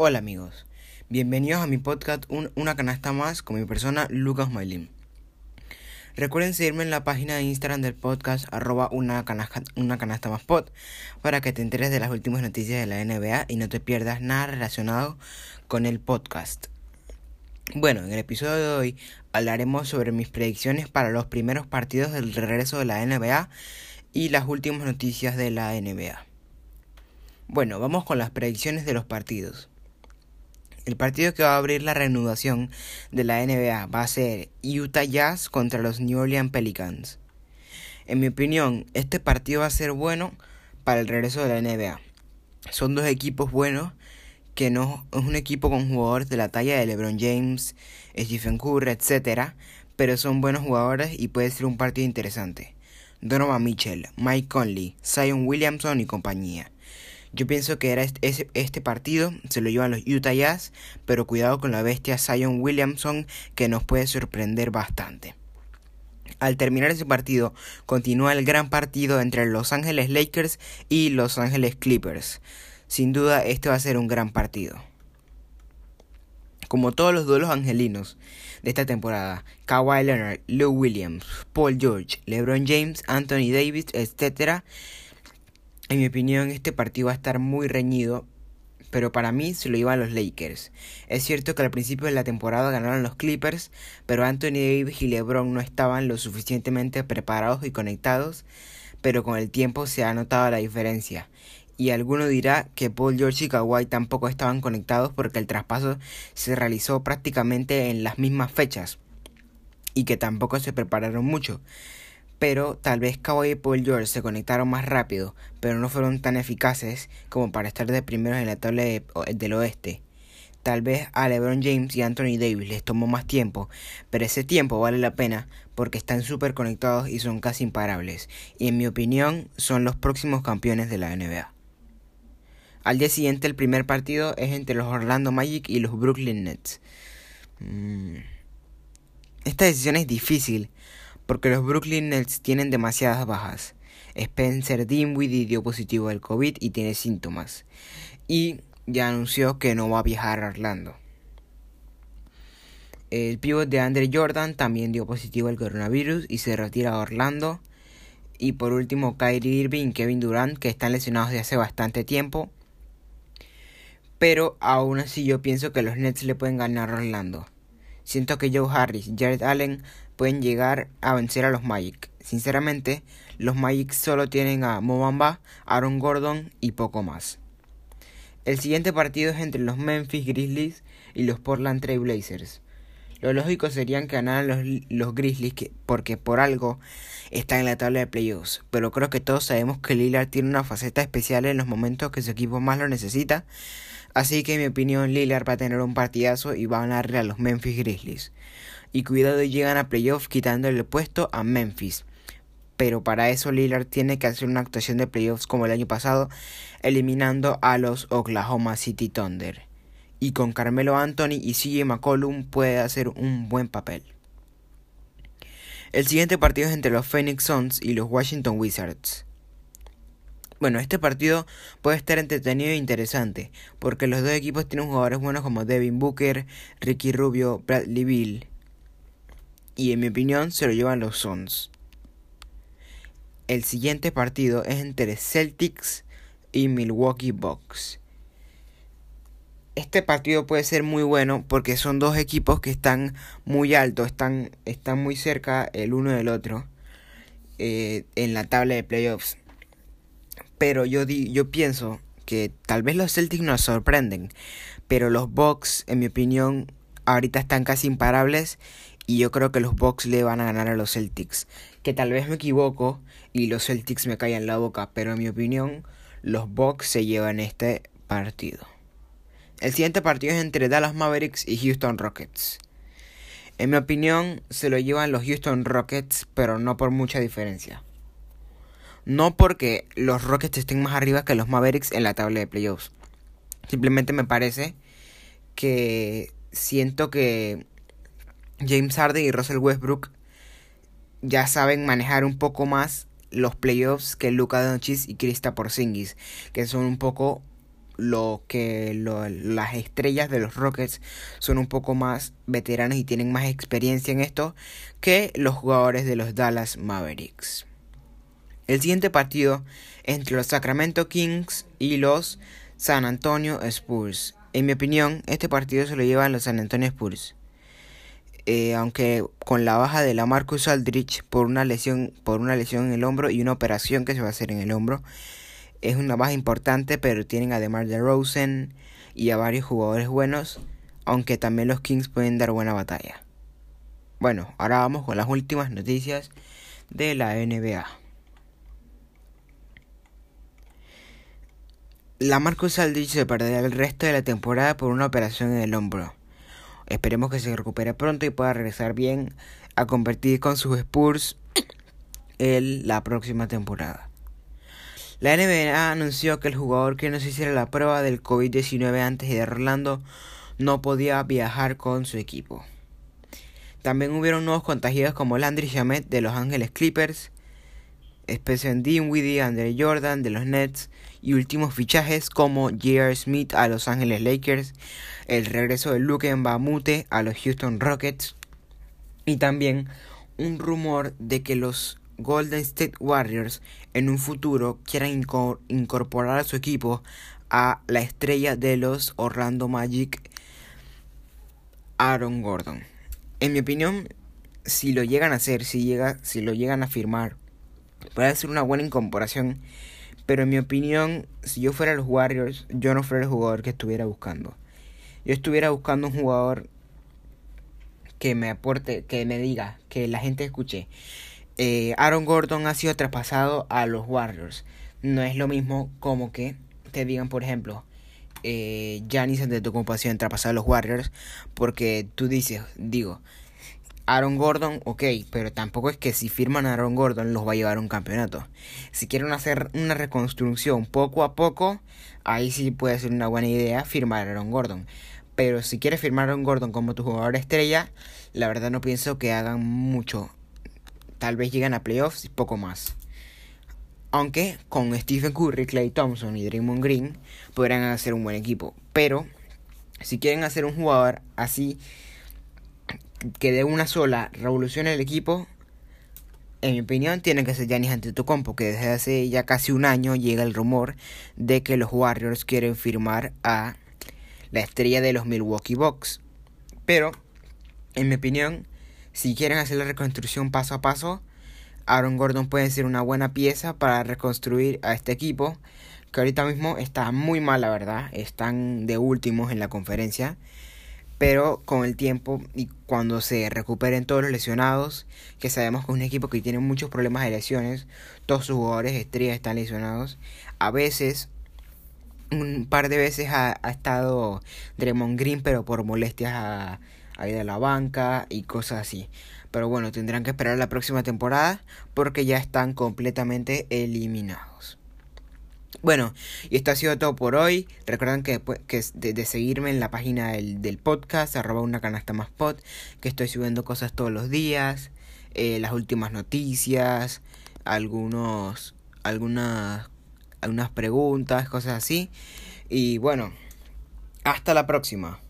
Hola amigos, bienvenidos a mi podcast Una canasta más con mi persona Lucas Mailin. Recuerden seguirme en la página de Instagram del podcast arroba una canasta, una canasta más pod para que te enteres de las últimas noticias de la NBA y no te pierdas nada relacionado con el podcast. Bueno, en el episodio de hoy hablaremos sobre mis predicciones para los primeros partidos del regreso de la NBA y las últimas noticias de la NBA. Bueno, vamos con las predicciones de los partidos. El partido que va a abrir la reanudación de la NBA va a ser Utah Jazz contra los New Orleans Pelicans. En mi opinión, este partido va a ser bueno para el regreso de la NBA. Son dos equipos buenos, que no es un equipo con jugadores de la talla de LeBron James, Stephen Curry, etc. Pero son buenos jugadores y puede ser un partido interesante. Donovan Mitchell, Mike Conley, Zion Williamson y compañía. Yo pienso que era este, este, partido se lo llevan los Utah Jazz, pero cuidado con la bestia Zion Williamson que nos puede sorprender bastante. Al terminar ese partido, continúa el gran partido entre Los Ángeles Lakers y Los Ángeles Clippers. Sin duda, este va a ser un gran partido. Como todos los duelos angelinos de esta temporada, Kawhi Leonard, Lou Williams, Paul George, LeBron James, Anthony Davis, etc., en mi opinión, este partido va a estar muy reñido, pero para mí se lo iban los Lakers. Es cierto que al principio de la temporada ganaron los Clippers, pero Anthony Davis y LeBron no estaban lo suficientemente preparados y conectados, pero con el tiempo se ha notado la diferencia. Y alguno dirá que Paul George y Kawhi tampoco estaban conectados porque el traspaso se realizó prácticamente en las mismas fechas y que tampoco se prepararon mucho pero tal vez Kawhi y Paul George se conectaron más rápido, pero no fueron tan eficaces como para estar de primeros en la tabla del oeste. Tal vez a LeBron James y Anthony Davis les tomó más tiempo, pero ese tiempo vale la pena porque están súper conectados y son casi imparables, y en mi opinión son los próximos campeones de la NBA. Al día siguiente el primer partido es entre los Orlando Magic y los Brooklyn Nets. Mm. Esta decisión es difícil, porque los Brooklyn Nets tienen demasiadas bajas. Spencer Dinwiddie dio positivo al COVID y tiene síntomas. Y ya anunció que no va a viajar a Orlando. El pívot de Andre Jordan también dio positivo al coronavirus y se retira a Orlando. Y por último, Kyrie Irving y Kevin Durant, que están lesionados de hace bastante tiempo. Pero aún así yo pienso que los Nets le pueden ganar a Orlando. Siento que Joe Harris Jared Allen pueden llegar a vencer a los Magic. Sinceramente, los Magic solo tienen a Mobamba, Aaron Gordon y poco más. El siguiente partido es entre los Memphis Grizzlies y los Portland Trail Blazers. Lo lógico serían que ganaran los, Grizzlies porque por algo están en la tabla de playoffs. Pero creo que todos sabemos que Lillard tiene una faceta especial en los momentos que su equipo más lo necesita. Así que en mi opinión Lillard va a tener un partidazo y va a ganarle a los Memphis Grizzlies. Y cuidado llegan a playoffs quitándole el puesto a Memphis. Pero para eso Lillard tiene que hacer una actuación de playoffs como el año pasado, eliminando a los Oklahoma City Thunder y con Carmelo Anthony y CJ McCollum puede hacer un buen papel. El siguiente partido es entre los Phoenix Suns y los Washington Wizards. Bueno, este partido puede estar entretenido e interesante, porque los dos equipos tienen jugadores buenos como Devin Booker, Ricky Rubio, Bradley Bill. Y en mi opinión se lo llevan los Suns. El siguiente partido es entre Celtics y Milwaukee Bucks este partido puede ser muy bueno porque son dos equipos que están muy altos, están, están muy cerca el uno del otro eh, en la tabla de playoffs. Pero yo, di, yo pienso que tal vez los Celtics nos sorprenden, pero los Bucks, en mi opinión, ahorita están casi imparables y yo creo que los Bucks le van a ganar a los Celtics. Que tal vez me equivoco y los Celtics me callan la boca, pero en mi opinión, los Bucks se llevan este partido. El siguiente partido es entre Dallas Mavericks y Houston Rockets. En mi opinión, se lo llevan los Houston Rockets, pero no por mucha diferencia. No porque los Rockets estén más arriba que los Mavericks en la tabla de playoffs. Simplemente me parece que siento que James Harden y Russell Westbrook ya saben manejar un poco más los playoffs que Luka Doncic y Krista Porzingis, que son un poco lo que las estrellas de los Rockets son un poco más veteranos y tienen más experiencia en esto que los jugadores de los Dallas Mavericks. El siguiente partido entre los Sacramento Kings y los San Antonio Spurs. En mi opinión, este partido se lo llevan los San Antonio Spurs. Eh, aunque con la baja de la Marcus Aldrich por una lesión por una lesión en el hombro y una operación que se va a hacer en el hombro es una baja importante pero tienen además de Rosen y a varios jugadores buenos aunque también los Kings pueden dar buena batalla. Bueno ahora vamos con las últimas noticias de la NBA la Marcus Aldrich se perderá el resto de la temporada por una operación en el hombro Esperemos que se recupere pronto y pueda regresar bien a competir con sus Spurs en la próxima temporada. La NBA anunció que el jugador que no se hiciera la prueba del COVID-19 antes de Orlando no podía viajar con su equipo. También hubieron nuevos contagiados como Landry Shamet de Los Ángeles Clippers, Spencer Dinwiddie, Andre Jordan de los Nets y últimos fichajes como J.R. Smith a Los Ángeles Lakers, el regreso de Luke Mbamute a los Houston Rockets y también un rumor de que los Golden State Warriors en un futuro quieran incorporar a su equipo a la estrella de los Orlando Magic, Aaron Gordon. En mi opinión, si lo llegan a hacer, si, llega, si lo llegan a firmar, puede ser una buena incorporación. Pero en mi opinión, si yo fuera los Warriors, yo no fuera el jugador que estuviera buscando. Yo estuviera buscando un jugador que me aporte, que me diga, que la gente escuche. Eh, Aaron Gordon ha sido traspasado a los Warriors. No es lo mismo como que te digan, por ejemplo, eh, Giannis de tu compasión traspasado a los Warriors. Porque tú dices, digo, Aaron Gordon, ok, pero tampoco es que si firman a Aaron Gordon los va a llevar a un campeonato. Si quieren hacer una reconstrucción poco a poco, ahí sí puede ser una buena idea firmar a Aaron Gordon. Pero si quieres firmar a Aaron Gordon como tu jugador estrella, la verdad no pienso que hagan mucho. Tal vez lleguen a playoffs y poco más. Aunque con Stephen Curry, Clay Thompson y Draymond Green podrán hacer un buen equipo. Pero si quieren hacer un jugador así que de una sola revolucione el equipo, en mi opinión, tiene que ser Giannis Antetokounmpo, que desde hace ya casi un año llega el rumor de que los Warriors quieren firmar a la estrella de los Milwaukee Bucks. Pero, en mi opinión, si quieren hacer la reconstrucción paso a paso, Aaron Gordon puede ser una buena pieza para reconstruir a este equipo, que ahorita mismo está muy mal, la verdad. Están de últimos en la conferencia pero con el tiempo y cuando se recuperen todos los lesionados, que sabemos que es un equipo que tiene muchos problemas de lesiones, todos sus jugadores estrellas están lesionados, a veces, un par de veces ha, estado Draymond Green, pero por molestias a, a ir a la banca y cosas así. Pero bueno, tendrán que esperar la próxima temporada porque ya están completamente eliminados. Bueno, y esto ha sido todo por hoy. Recuerden que, que de, seguirme en la página del, del, podcast, arroba una canasta más pod, que estoy subiendo cosas todos los días, eh, las últimas noticias, algunos, algunas, algunas preguntas, cosas así. Y bueno, hasta la próxima.